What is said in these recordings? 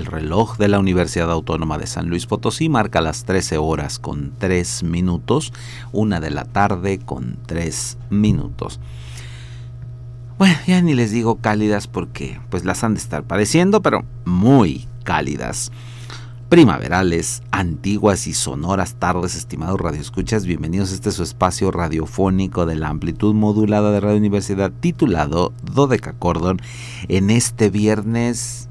El reloj de la Universidad Autónoma de San Luis Potosí marca las 13 horas con 3 minutos, una de la tarde con 3 minutos. Bueno, ya ni les digo cálidas porque pues las han de estar padeciendo, pero muy cálidas. Primaverales, antiguas y sonoras tardes, estimados radioescuchas, bienvenidos a este su espacio radiofónico de la amplitud modulada de Radio Universidad titulado Dodecacordon en este viernes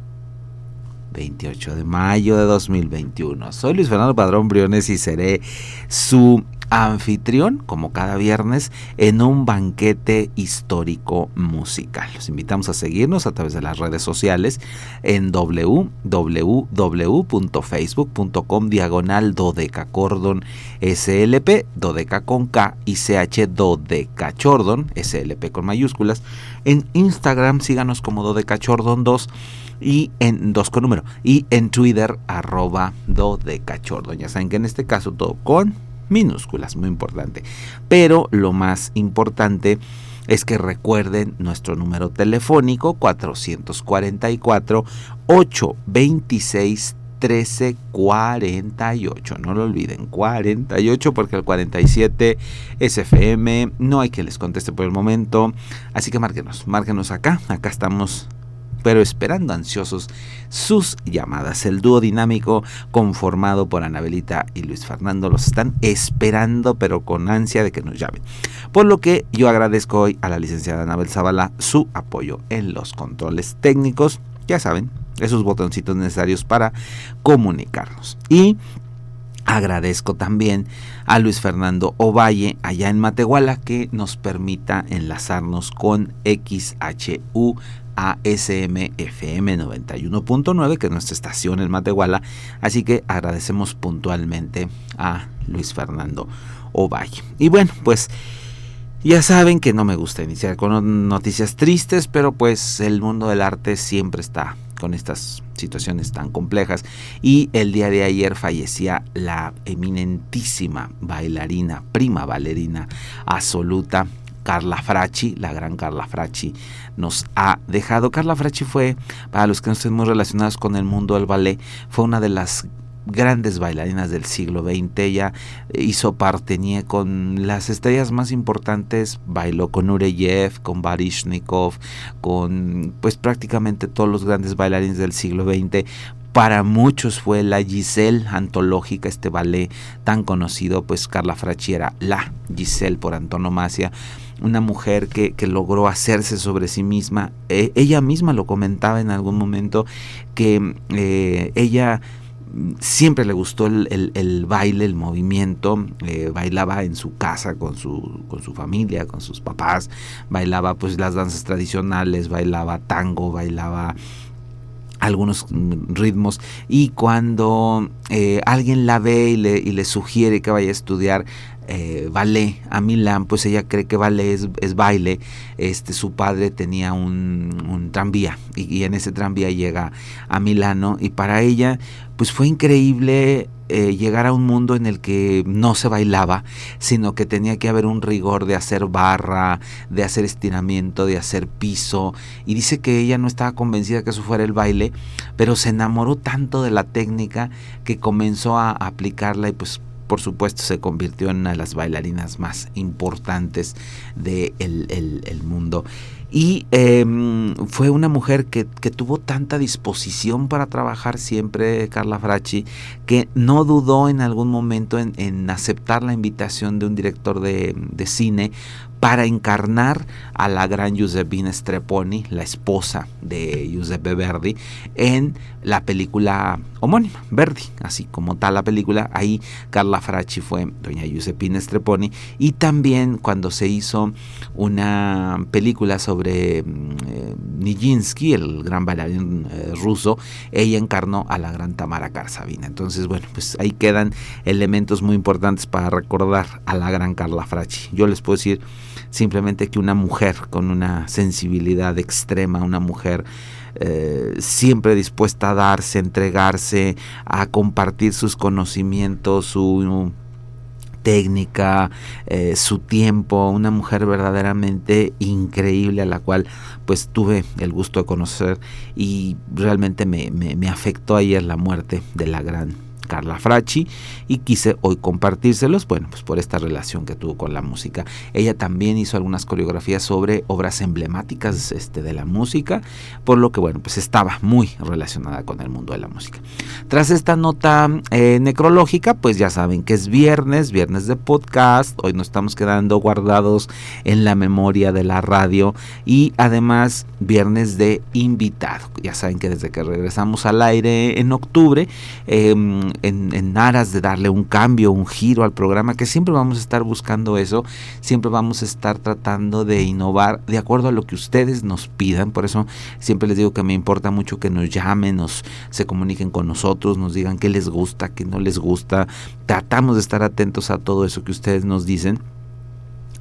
28 de mayo de 2021. Soy Luis Fernando Padrón Briones y seré su anfitrión, como cada viernes, en un banquete histórico musical. Los invitamos a seguirnos a través de las redes sociales en www.facebook.com diagonal dodecacordon slp, dodeca con K y ch dodecachordon, slp con mayúsculas. En Instagram síganos como dodecachordon2 y en dos con número y en Twitter arroba do de cachordo. Ya saben que en este caso todo con minúsculas, muy importante. Pero lo más importante es que recuerden nuestro número telefónico 444 826 1348. No lo olviden, 48 porque el 47 es FM. No hay que les conteste por el momento. Así que márquenos, márquenos acá. Acá estamos pero esperando ansiosos sus llamadas. El dúo dinámico conformado por Anabelita y Luis Fernando los están esperando, pero con ansia de que nos llamen. Por lo que yo agradezco hoy a la licenciada Anabel Zavala su apoyo en los controles técnicos. Ya saben, esos botoncitos necesarios para comunicarnos. Y Agradezco también a Luis Fernando Ovalle allá en Matehuala que nos permita enlazarnos con XHU ASM FM 91.9, que es nuestra estación en Matehuala. Así que agradecemos puntualmente a Luis Fernando Ovalle. Y bueno, pues ya saben que no me gusta iniciar con noticias tristes, pero pues el mundo del arte siempre está con estas situaciones tan complejas. Y el día de ayer fallecía la eminentísima bailarina, prima bailarina absoluta, Carla Fracci, la gran Carla Fracci, nos ha dejado. Carla Fracci fue, para los que no estén muy relacionados con el mundo del ballet, fue una de las grandes bailarinas del siglo XX. Ella hizo partenía con las estrellas más importantes, bailó con Ureyev, con Barishnikov, con pues prácticamente todos los grandes bailarines del siglo XX. Para muchos fue la Giselle antológica, este ballet tan conocido, pues Carla Fracci era la Giselle por antonomasia una mujer que, logró hacerse sobre sí misma. E, ella misma lo comentaba en algún momento que eh, ella siempre le gustó el, baile, el movimiento, eh, bailaba en su casa con su, con su familia, con sus papás, bailaba pues las danzas tradicionales, bailaba tango, bailaba algunos ritmos y cuando eh, alguien la ve y le, y le, sugiere que vaya a estudiar eh, ballet a Milán, pues ella cree que ballet es, baile. Este, su padre tenía un, tranvía y, en ese tranvía llega a Milano y para ella pues fue increíble eh, llegar a un mundo en el que no se bailaba, sino que tenía que haber un rigor de hacer barra, de hacer estiramiento, de hacer piso. Y dice que ella no estaba convencida que eso fuera el baile, pero se enamoró tanto de la técnica que comenzó a aplicarla y pues por supuesto se convirtió en una de las bailarinas más importantes del el, mundo. Y em, fue una mujer que, tuvo tanta disposición para trabajar siempre, Carla Fracci, que no dudó en algún momento en, aceptar la invitación de un director de, de cine para encarnar a la gran Giuseppina Streponi, la esposa de Giuseppe Verdi, en la película homónima, Verdi, así como tal la película, ahí Carla Fracci fue doña Giuseppina Streponi, y también cuando se hizo una película sobre mm, eh, Nijinsky, el gran bailarín eh, ruso, ella encarnó a la gran Tamara Karsavina. Entonces, bueno, pues ahí quedan elementos muy importantes para recordar a la gran Carla Fracci. Yo les puedo decir simplemente que una mujer con una sensibilidad extrema, una mujer eh, siempre dispuesta a darse, a entregarse, a compartir sus conocimientos, su técnica, eh, su tiempo, una mujer verdaderamente increíble a la cual pues tuve el gusto de conocer y realmente me, me, me afectó ayer la muerte de la gran Carla Fracci y quise hoy compartírselos, bueno, pues por esta relación que tuvo con la música. Ella también hizo algunas coreografías sobre obras emblemáticas este, de la música, por lo que, bueno, pues estaba muy relacionada con el mundo de la música. Tras esta nota eh, necrológica, pues ya saben que es viernes, viernes de podcast, hoy nos estamos quedando guardados en la memoria de la radio y además viernes de invitado. Ya saben que desde que regresamos al aire en octubre, eh, en, aras de darle un cambio, un giro al programa, que siempre vamos a estar buscando eso, siempre vamos a estar tratando de innovar de acuerdo a lo que ustedes nos pidan, por eso siempre les digo que me importa mucho que nos llamen, nos se comuniquen con nosotros, nos digan qué les gusta, qué no les gusta, tratamos de estar atentos a todo eso que ustedes nos dicen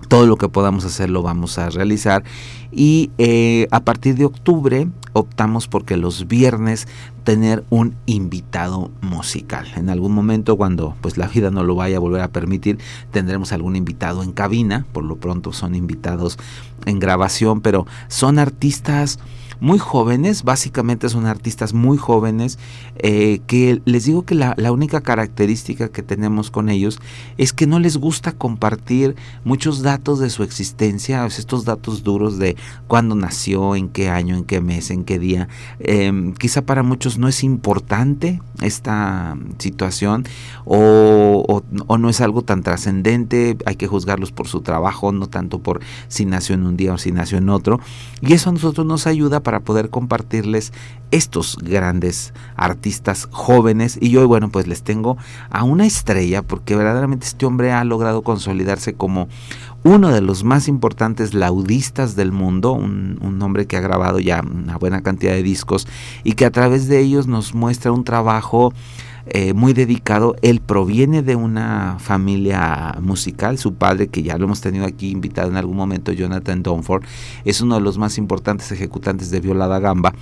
todo lo que podamos hacer lo vamos a realizar y eh, a partir de octubre optamos porque los viernes tener un invitado musical. En algún momento cuando pues la vida no lo vaya a volver a permitir, tendremos algún invitado en cabina, por lo pronto son invitados en grabación, pero son artistas muy jóvenes, básicamente son artistas muy jóvenes, eh, que les digo que la, única característica que tenemos con ellos es que no les gusta compartir muchos datos de su existencia, estos datos duros de cuándo nació, en qué año, en qué mes, en qué día. Em, quizá para muchos no es importante esta situación o, o no es algo tan trascendente, hay que juzgarlos por su trabajo, no tanto por si nació en un día o si nació en otro. Y eso a nosotros nos ayuda para poder compartirles estos grandes artistas jóvenes. Y hoy bueno pues les tengo a una estrella porque verdaderamente este hombre ha logrado consolidarse como uno de los más importantes laudistas del mundo, un, un, hombre que ha grabado ya una buena cantidad de discos y que a través de ellos nos muestra un trabajo eh, muy dedicado. Él proviene de una familia musical. Su padre, que ya lo hemos tenido aquí invitado en algún momento, Jonathan Donford, es uno de los más importantes ejecutantes de violada gamba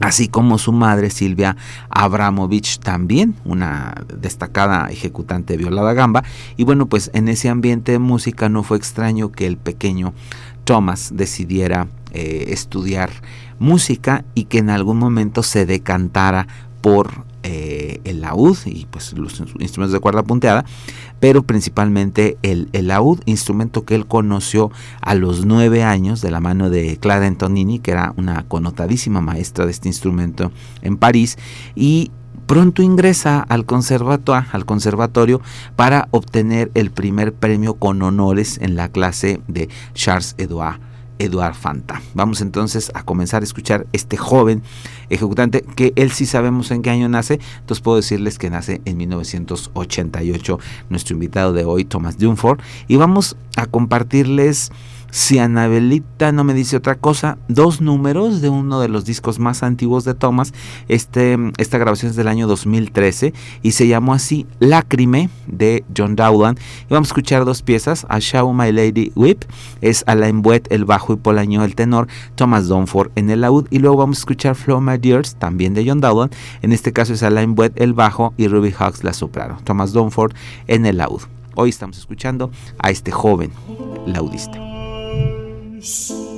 así como su madre Silvia Abramovich también, una destacada ejecutante de violada gamba. Y bueno, pues en ese ambiente de música no fue extraño que el pequeño Thomas decidiera eh, estudiar música y que en algún momento se decantara por eh, el laúd y pues los instrumentos de cuerda punteada, pero principalmente el, laúd, instrumento que él conoció a los nueve años de la mano de Clara Antonini, que era una connotadísima maestra de este instrumento en París, y pronto ingresa al conservatorio, al conservatorio para obtener el primer premio con honores en la clase de Charles Edouard Eduard Fanta. Vamos entonces a comenzar a escuchar este joven ejecutante que él sí sabemos en qué año nace, entonces puedo decirles que nace en 1988, nuestro invitado de hoy, Thomas Dunford, y vamos a compartirles si Anabelita no me dice otra cosa, dos números de uno de los discos más antiguos de Thomas. Este, esta grabación es del año 2013 y se llamó así Lácrime de John Dowland. Y vamos a escuchar dos piezas, A Show My Lady Whip, es Alain Buet el bajo y Polaño el tenor, Thomas Donford en el laúd y luego vamos a escuchar Flow My Dears también de John Dowland. En este caso es Alain Buet el bajo y Ruby Hawks la soprano, Thomas Donford en el laúd. Hoy estamos escuchando a este joven laudista. 心。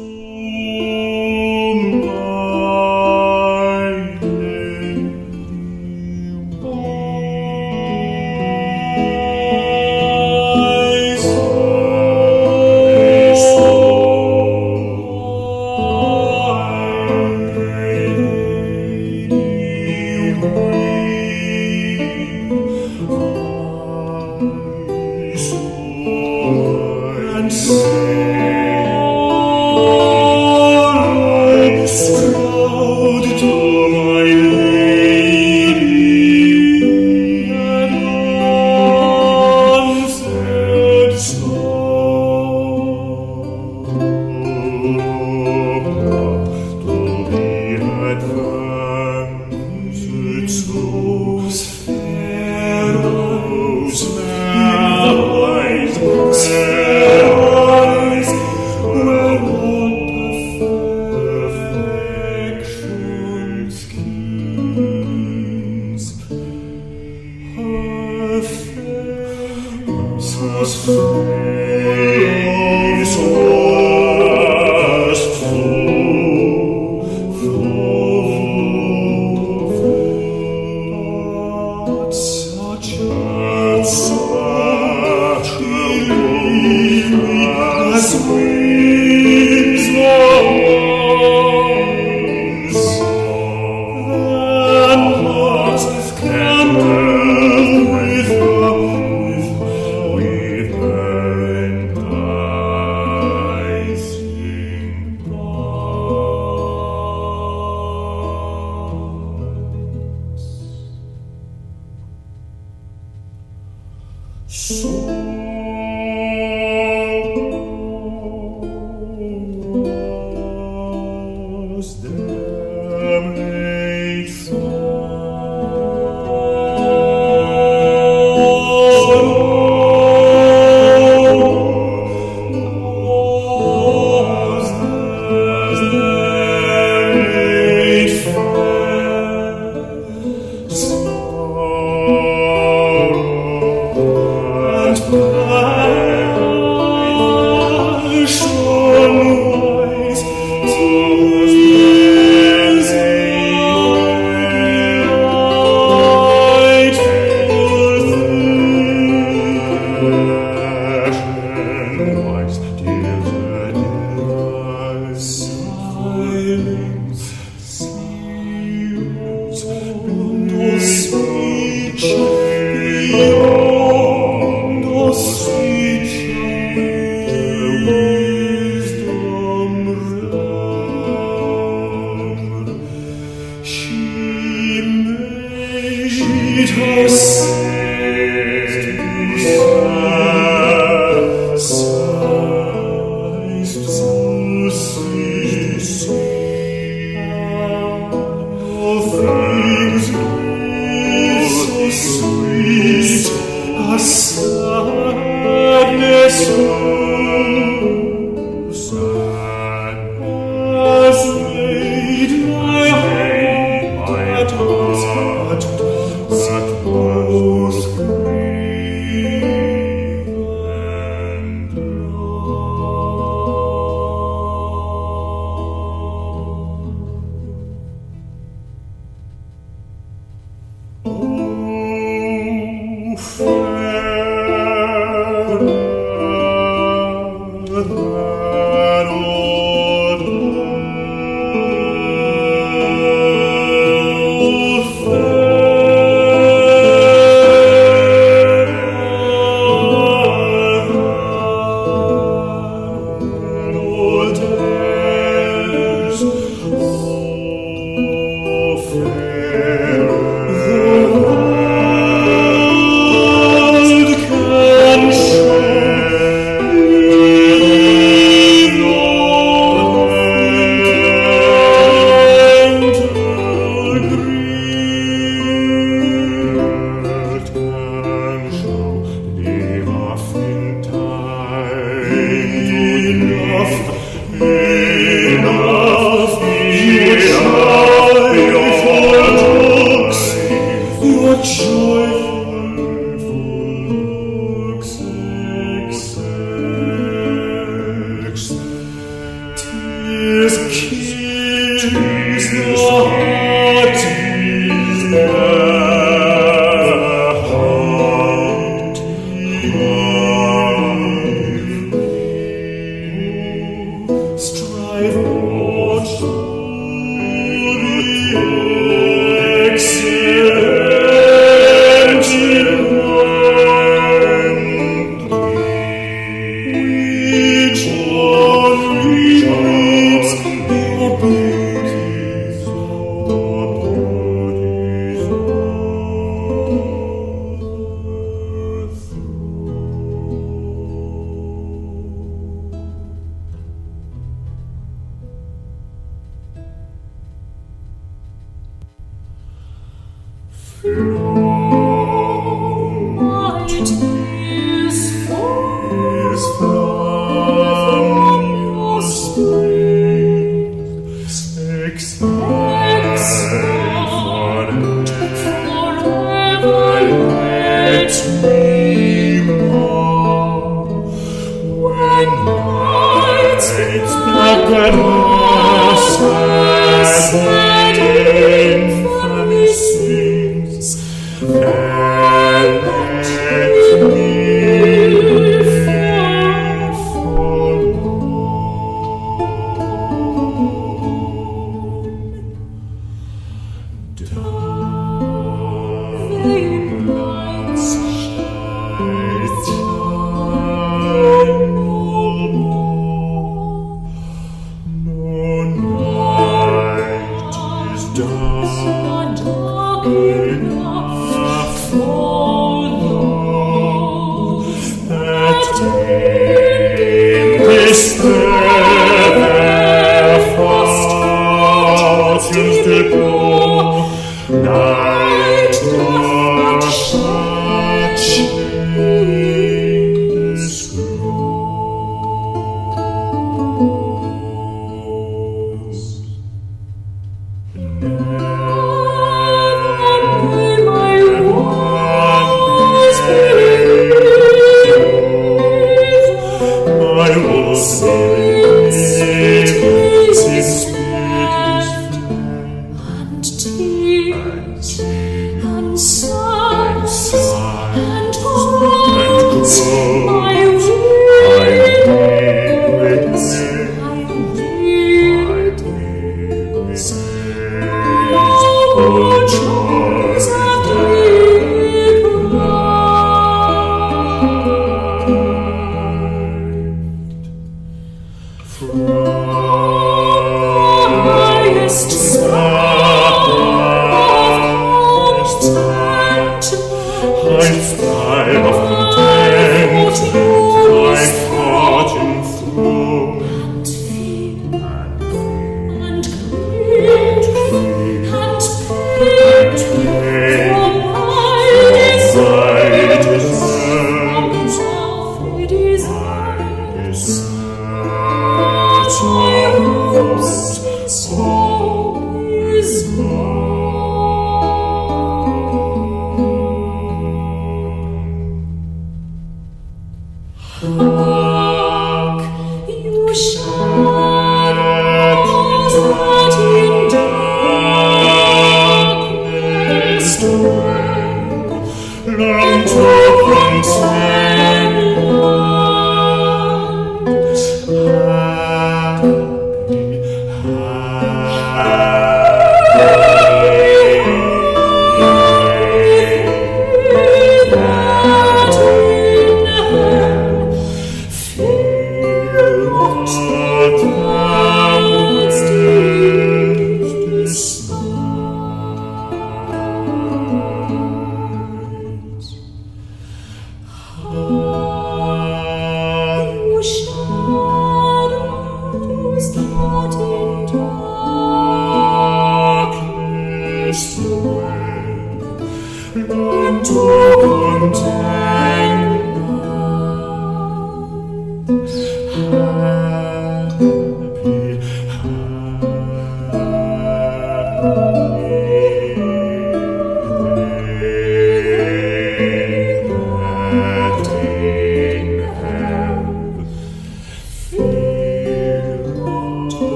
grace.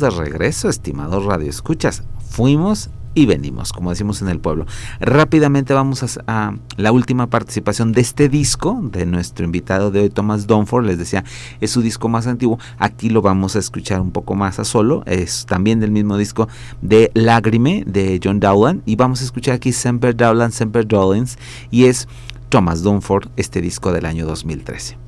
De regreso, estimados radioescuchas. Fuimos y venimos, como decimos en el pueblo. Rápidamente vamos a, la última participación de este disco de nuestro invitado de hoy, Thomas Donford. Les decía, es su disco más antiguo. Aquí lo vamos a escuchar un poco más a solo. Es también del mismo disco de Lágrime de John Dowland. Y vamos a escuchar aquí Semper Dowland, Semper Dollins. Y es Thomas Donford, este disco del año 2013.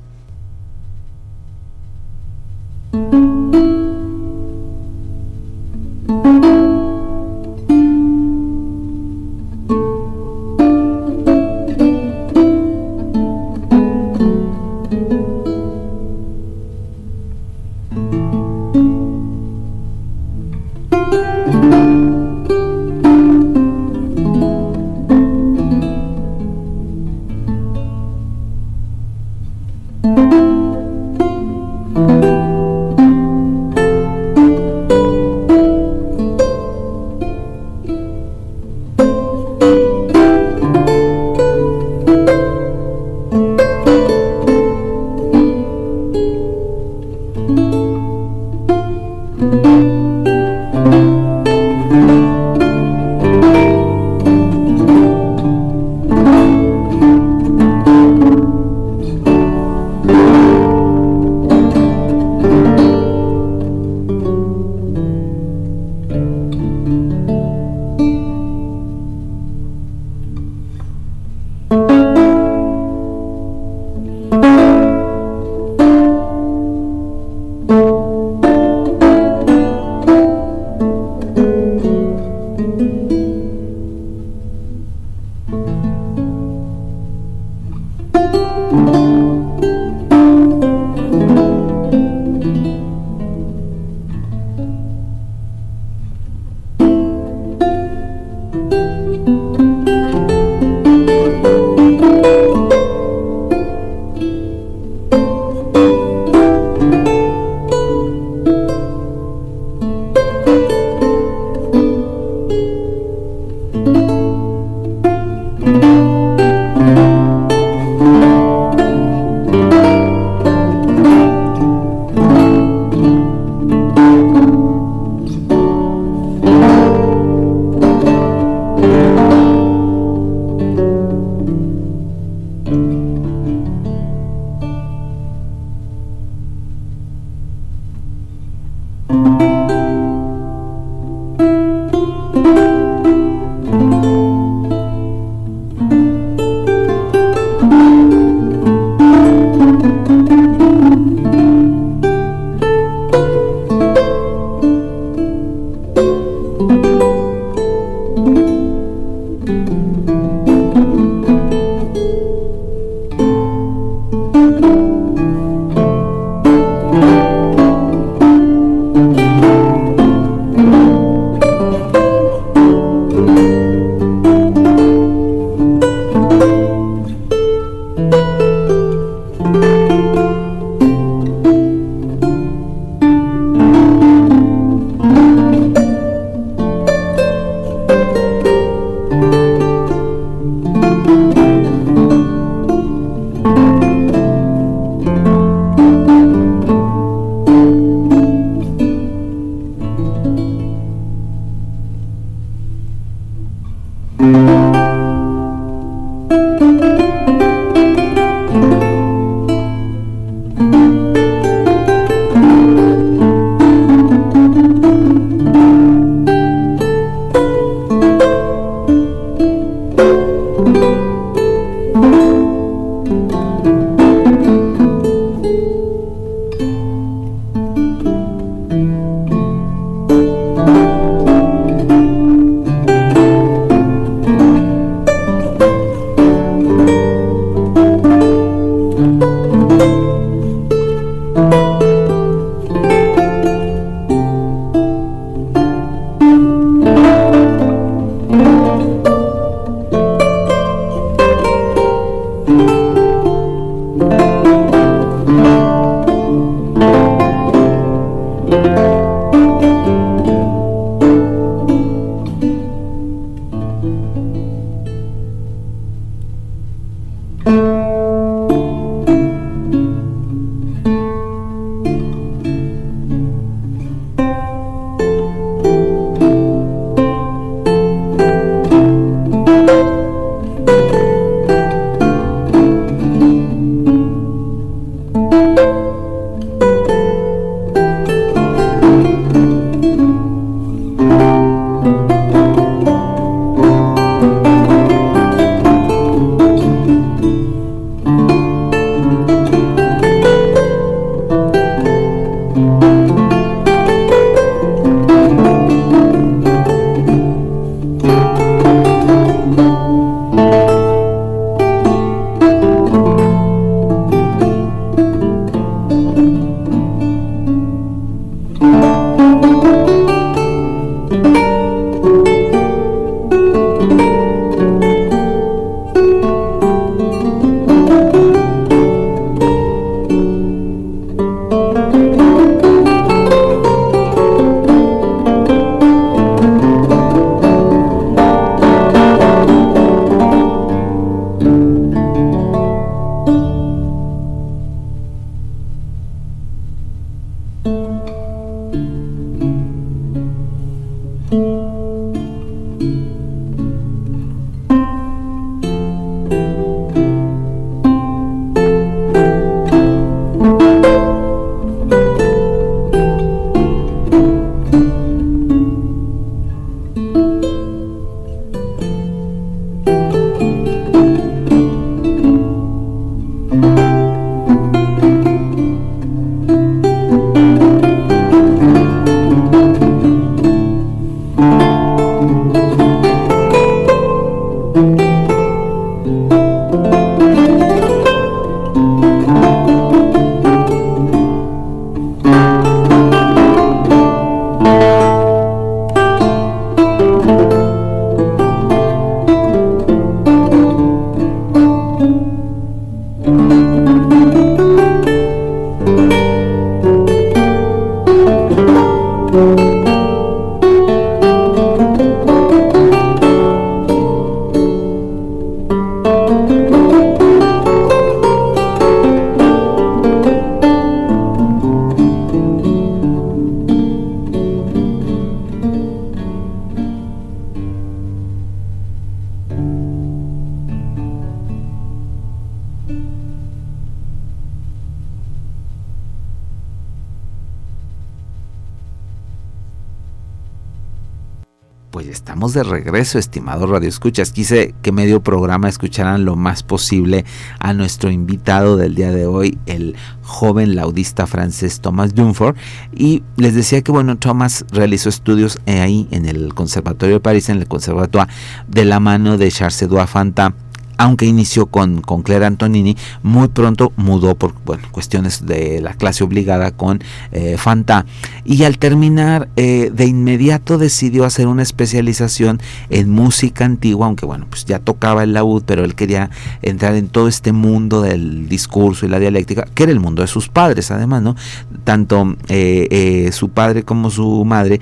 Regreso, estimado Radio Escuchas. Quise que medio programa escucharan lo más posible a nuestro invitado del día de hoy, el joven laudista francés Thomas Dunford. Y les decía que, bueno, Thomas realizó estudios ahí en el Conservatorio de París, en el Conservatoire, de la mano de Charles-Edouard Fanta aunque inició con, con Claire Antonini, muy pronto mudó por bueno, cuestiones de la clase obligada con eh, Fanta. Y al terminar, eh, de inmediato decidió hacer una especialización en música antigua, aunque bueno, pues ya tocaba el laúd, pero él quería entrar en todo este mundo del discurso y la dialéctica, que era el mundo de sus padres, además, ¿no? Tanto eh, su padre como su madre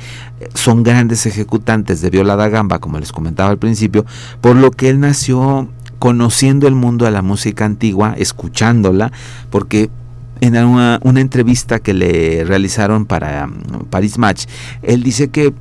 son grandes ejecutantes de viola da gamba, como les comentaba al principio, por lo que él nació conociendo el mundo de la música antigua, escuchándola, porque en una, entrevista que le realizaron para um, Paris Match, él dice que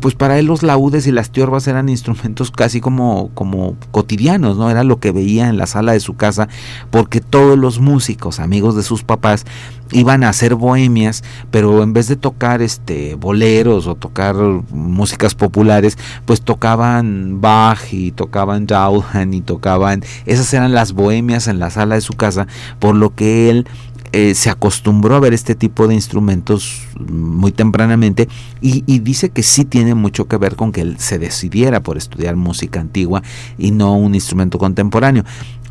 pues para él los laúdes y las tiorbas eran instrumentos casi como, como cotidianos, ¿no? Era lo que veía en la sala de su casa, porque todos los músicos, amigos de sus papás, iban a hacer bohemias, pero en vez de tocar este boleros o tocar músicas populares, pues tocaban Bach y tocaban Jauhan y tocaban, esas eran las bohemias en la sala de su casa, por lo que él eh, se acostumbró a ver este tipo de instrumentos muy tempranamente y, dice que sí tiene mucho que ver con que él se decidiera por estudiar música antigua y no un instrumento contemporáneo.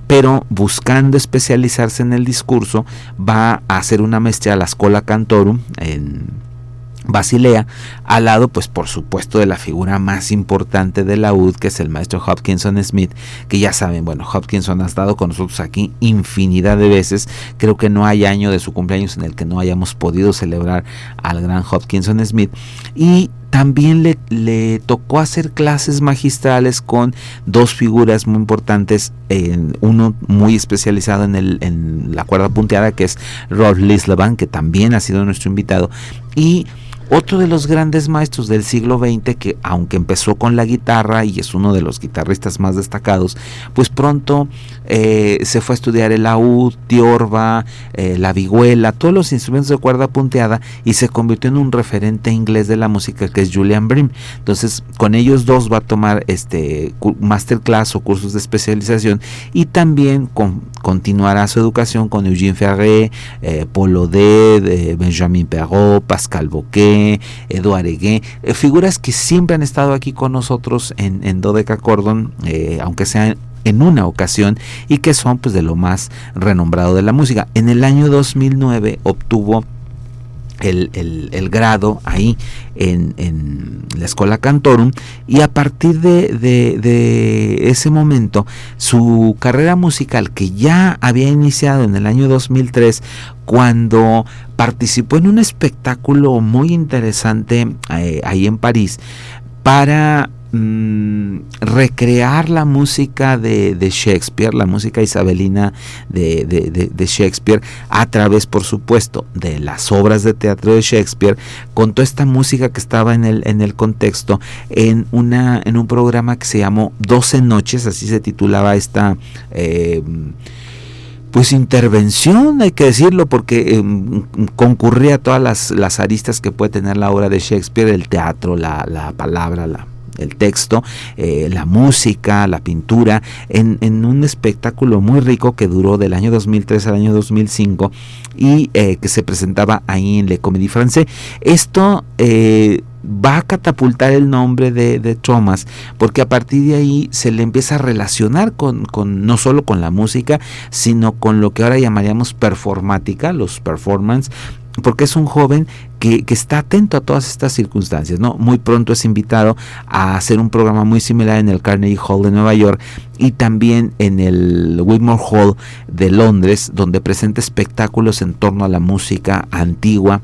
Pero buscando especializarse en el discurso va a hacer una maestría a la Escola Cantorum en Basilea, al lado, pues por supuesto, de la figura más importante de la UD, que es el maestro Hopkinson Smith, que ya saben, bueno, Hopkinson ha estado con nosotros aquí infinidad de veces. Creo que no hay año de su cumpleaños en el que no hayamos podido celebrar al gran Hopkinson Smith. Y también le, tocó hacer clases magistrales con dos figuras muy importantes, uno muy especializado en, el, en la cuerda punteada, que es Rod Lislevan, que también ha sido nuestro invitado, y otro de los grandes maestros del siglo XX que aunque empezó con la guitarra y es uno de los guitarristas más destacados, pues pronto eh, se fue a estudiar el laúd, tiorba, eh, la vihuela, todos los instrumentos de cuerda punteada y se convirtió en un referente inglés de la música que es Julian Brim. Entonces con ellos dos va a tomar este masterclass o cursos de especialización y también continuará su educación con Eugene Ferré, eh, Paul Odet, Benjamin Perrault, Pascal Boquet, Eduard Egué, eh, figuras que siempre han estado aquí con nosotros en, en Dodeca Cordon, eh, aunque sean en una ocasión y que son pues de lo más renombrado de la música. En el año 2009 obtuvo el, grado ahí en, la Escuela Cantorum. Y a partir de, de, ese momento su carrera musical que ya había iniciado en el año 2003 cuando participó en un espectáculo muy interesante eh, ahí en París para Mm, recrear la música de, Shakespeare, la música isabelina de, Shakespeare, a través, por supuesto, de las obras de teatro de Shakespeare, con toda esta música que estaba en el, en el contexto, en, una, en un programa que se llamó 12 noches, así se titulaba esta... Eh, pues intervención, hay que decirlo, porque em, concurría a todas las, las, aristas que puede tener la obra de Shakespeare, el teatro, la, la palabra, la, el texto, eh, la música, la pintura, en, un espectáculo muy rico que duró del año 2003 al año 2005 y eh, que se presentaba ahí en Le Comédie Français. Esto eh, va a catapultar el nombre de, de, Thomas, porque a partir de ahí se le empieza a relacionar con, con, no solo con la música, sino con lo que ahora llamaríamos performática, los performance, porque es un joven que, está atento a todas estas circunstancias, ¿no? Muy pronto es invitado a hacer un programa muy similar en el Carnegie Hall de Nueva York y también en el Whitmore Hall de Londres, donde presenta espectáculos en torno a la música antigua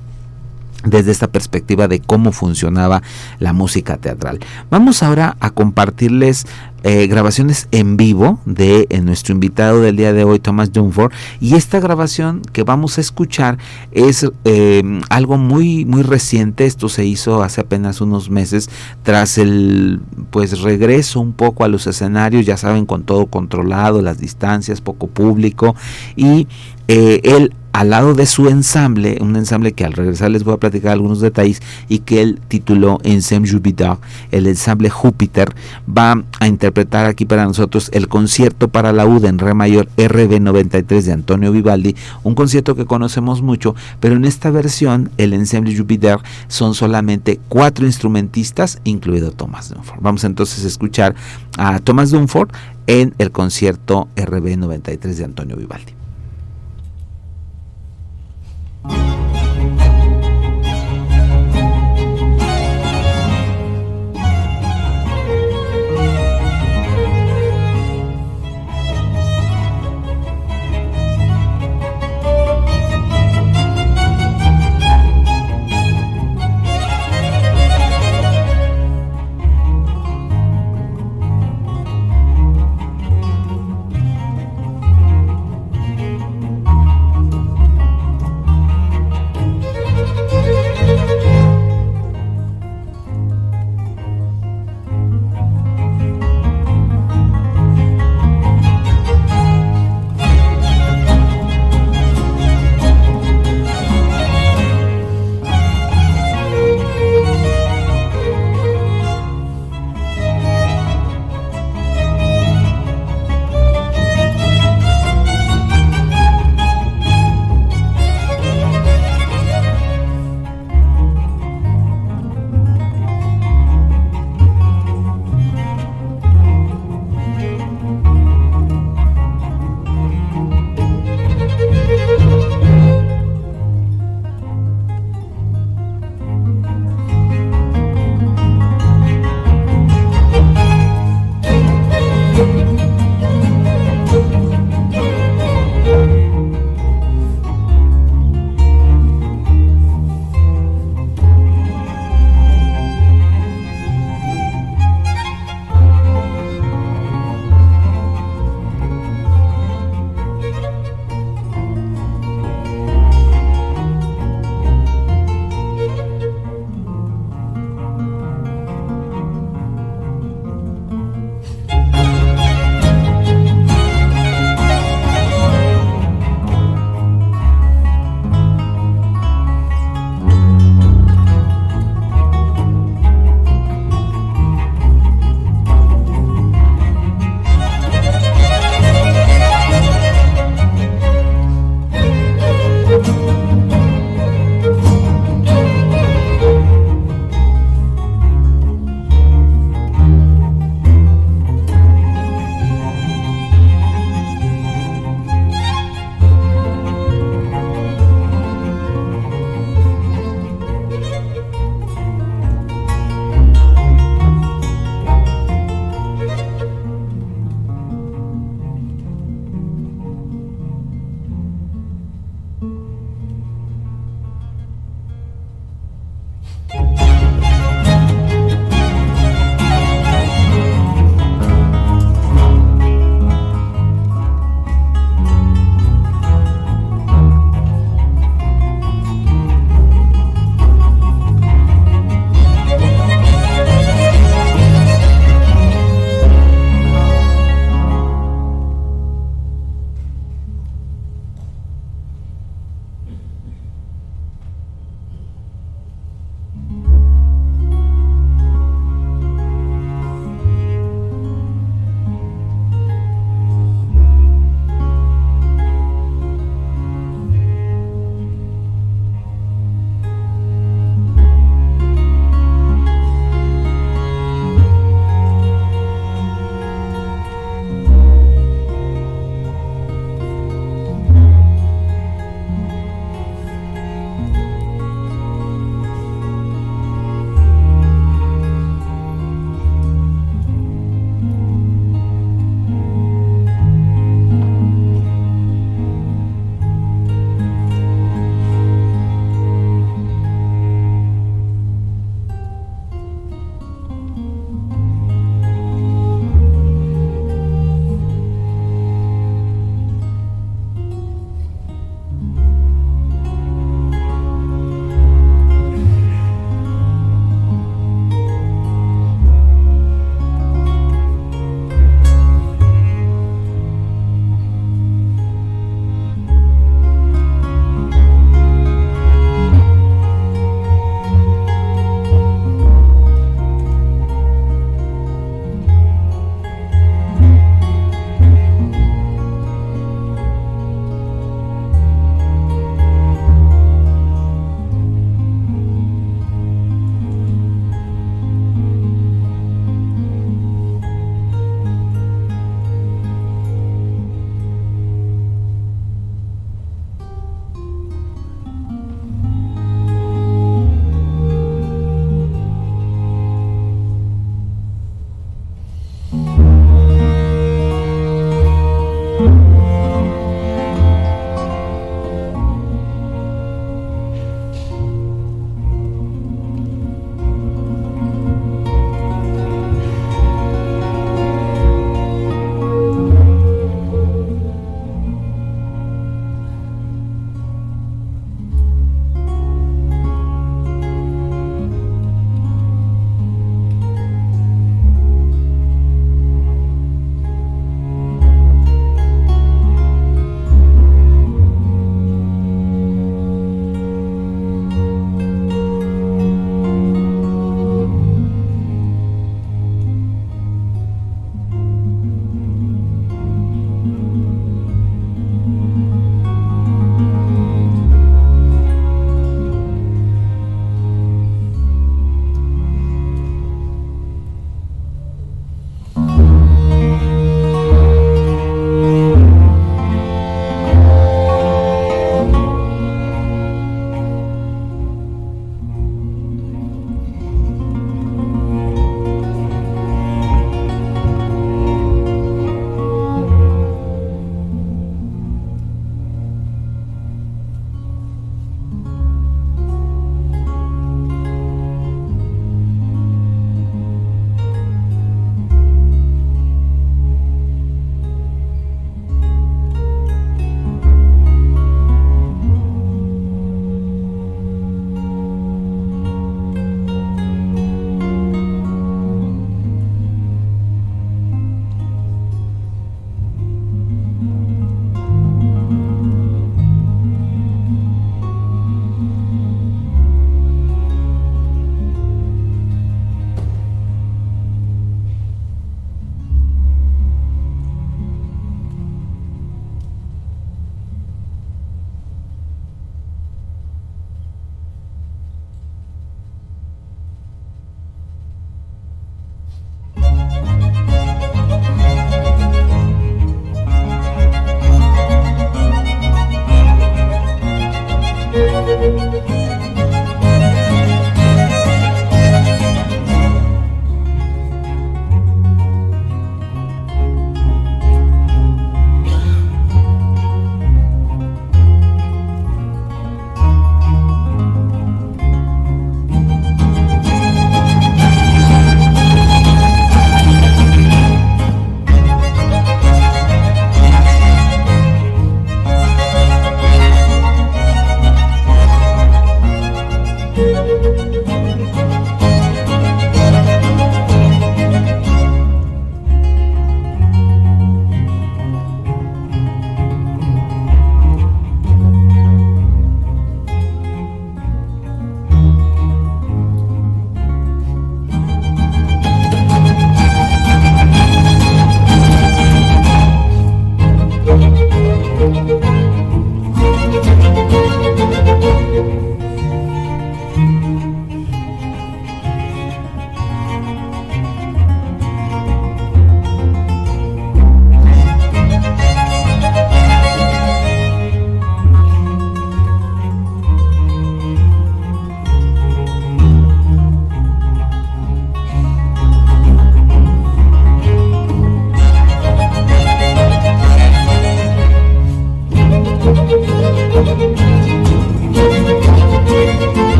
desde esta perspectiva de cómo funcionaba la música teatral. Vamos ahora a compartirles eh, grabaciones en vivo de nuestro invitado del día de hoy, Thomas Dunford, y esta grabación que vamos a escuchar es em, algo muy muy reciente. Esto se hizo hace apenas unos meses tras el pues regreso un poco a los escenarios, ya saben, con todo controlado, las distancias, poco público y eh, él al lado de su ensamble, un ensamble que al regresar les voy a platicar algunos detalles y que él tituló Ensemble Jupiter, el ensamble Júpiter, va a interpretar aquí para nosotros el concierto para la UD en Re mayor RB 93 de Antonio Vivaldi, un concierto que conocemos mucho, pero en esta versión el ensemble Jupiter son solamente cuatro instrumentistas, incluido Thomas Dunford. Vamos entonces a escuchar a Thomas Dunford en el concierto RB 93 de Antonio Vivaldi. Thank you.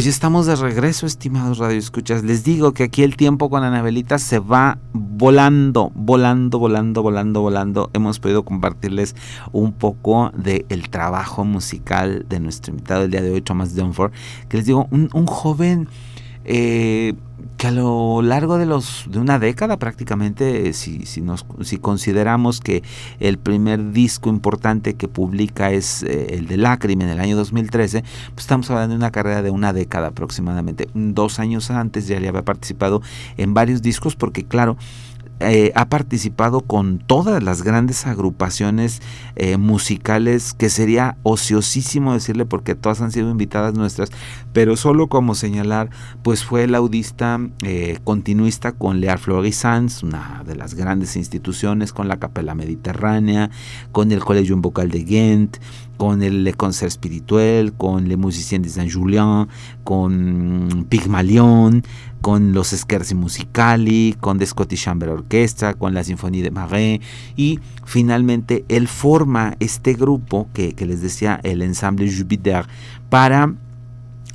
Pues estamos de regreso, estimados radioescuchas. Les digo que aquí el tiempo con Anabelita se va volando, volando, volando, volando, volando. Hemos podido compartirles un poco del trabajo musical de nuestro invitado del día de hoy, Thomas Dunford, que les digo, un, un joven eh, que a lo largo de los de una década prácticamente si, si, nos, si consideramos que el primer disco importante que publica es eh, el de Lágrima en el año 2013 pues estamos hablando de una carrera de una década aproximadamente. Dos años antes ya le había participado en varios discos porque claro eh, ha participado con todas las grandes agrupaciones eh, musicales que sería ociosísimo decirle porque todas han sido invitadas nuestras, pero solo como señalar, pues fue el audista eh, continuista con Lear Florissants, una de las grandes instituciones, con la Capella Mediterránea, con el Colegio Vocal de Ghent, con el Concert Spirituel, con Le Musiciens de Saint-Julien, con Pygmalion, con los Scherzi Musicali, con The Scottish Chamber Orchestra, con la Sinfonía de Marais. Y finalmente él forma este grupo que, que les decía el Ensemble Jupiter para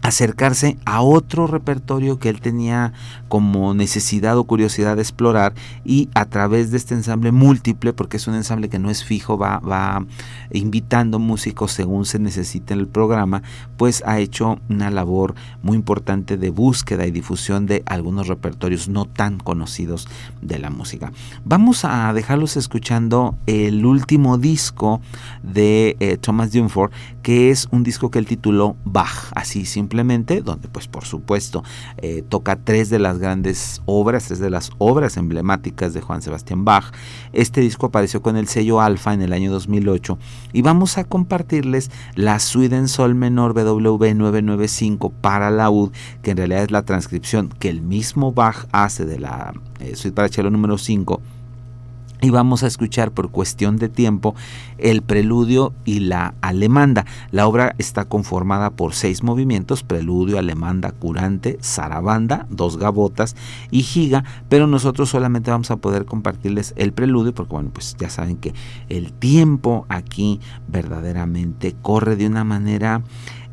acercarse a otro repertorio que él tenía como necesidad o curiosidad de explorar y a través de este ensamble múltiple, porque es un ensamble que no es fijo, va, va invitando músicos según se necesite en el programa, pues ha hecho una labor muy importante de búsqueda y difusión de algunos repertorios no tan conocidos de la música. Vamos a dejarlos escuchando el último disco de eh, Thomas Dunford, que es un disco que él tituló Bach, así donde pues por supuesto eh, toca tres de las grandes obras, tres de las obras emblemáticas de Juan Sebastián Bach. Este disco apareció con el sello Alfa en el año 2008 y vamos a compartirles la suite en sol menor BW995 para laúd, que en realidad es la transcripción que el mismo Bach hace de la eh, suite para cello número 5 y vamos a escuchar por cuestión de tiempo el preludio y la alemanda. La obra está conformada por seis movimientos, preludio, alemanda, curante, zarabanda, dos gavotas y giga, pero nosotros solamente vamos a poder compartirles el preludio porque bueno, pues ya saben que el tiempo aquí verdaderamente corre de una manera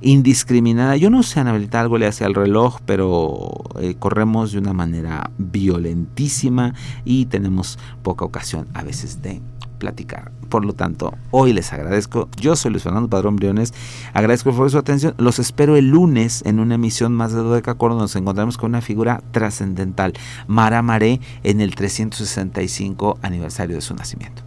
indiscriminada. Yo no sé, Anabelita, algo le hace al reloj, pero eh, corremos de una manera violentísima y tenemos poca ocasión a veces de platicar. Por lo tanto, hoy les agradezco. Yo soy Luis Fernando Padrón Briones. Agradezco por su atención. Los espero el lunes en una emisión más de Dodeca Coro. Nos encontramos con una figura trascendental, Mara Maré, en el 365 aniversario de su nacimiento.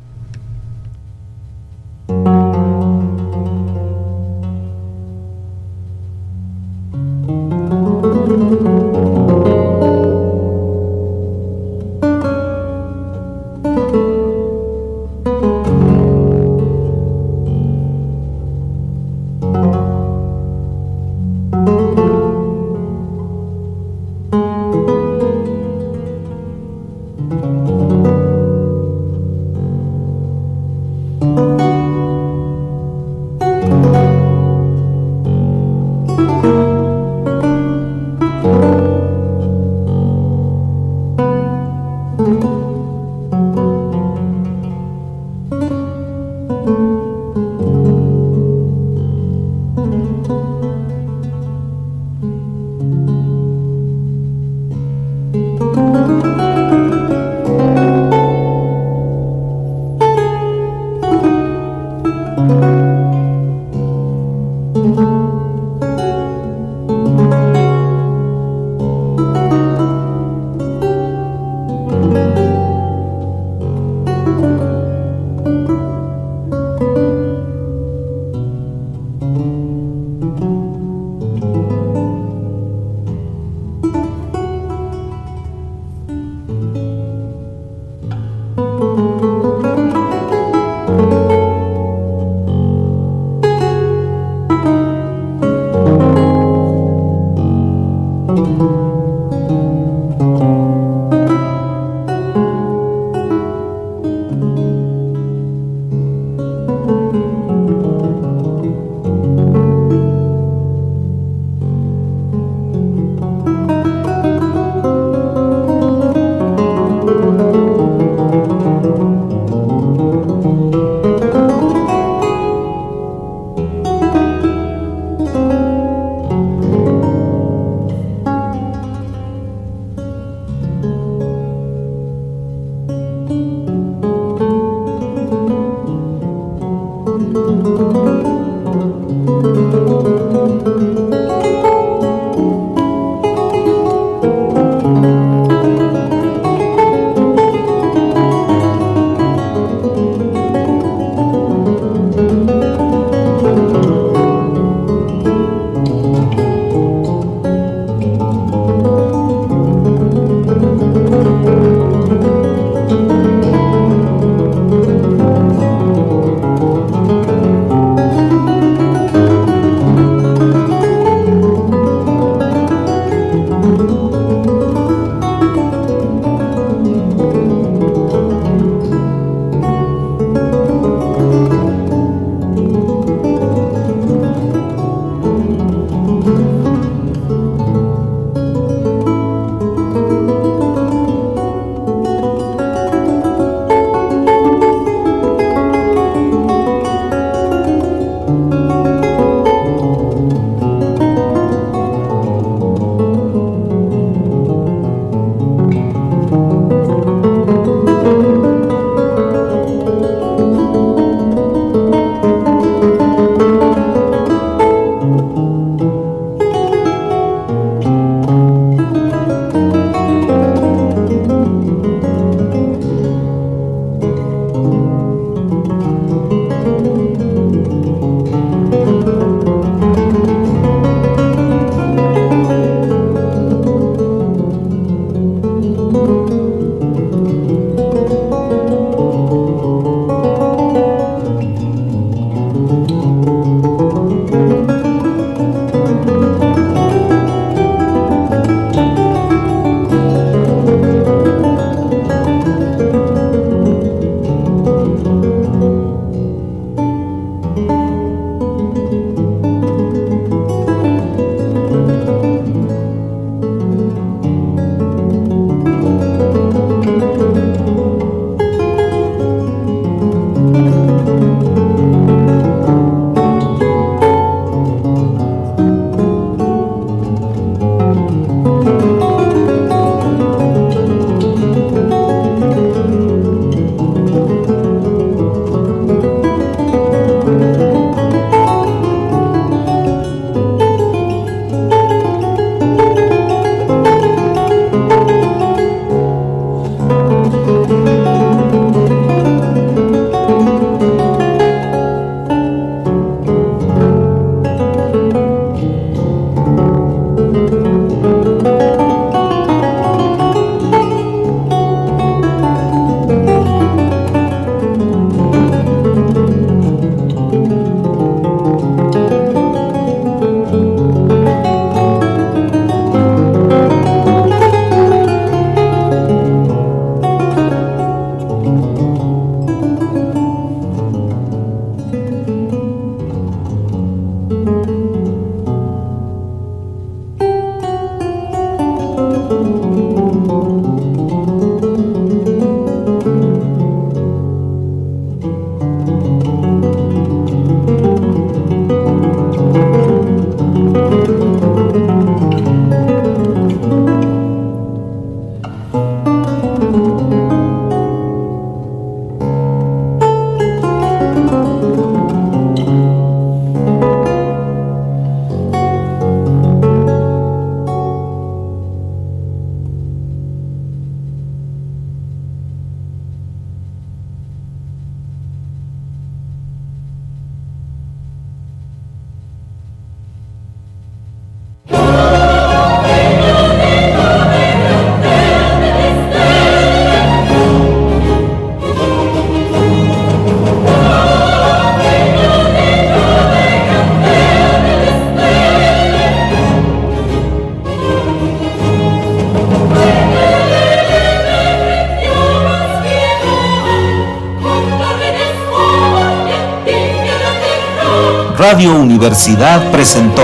Universidad presentó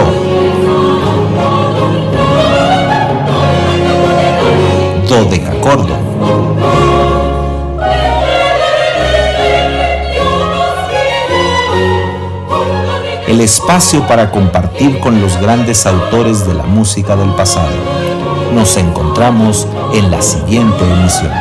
Acordo. El espacio para compartir con los grandes autores de la música del pasado. Nos encontramos en la siguiente emisión.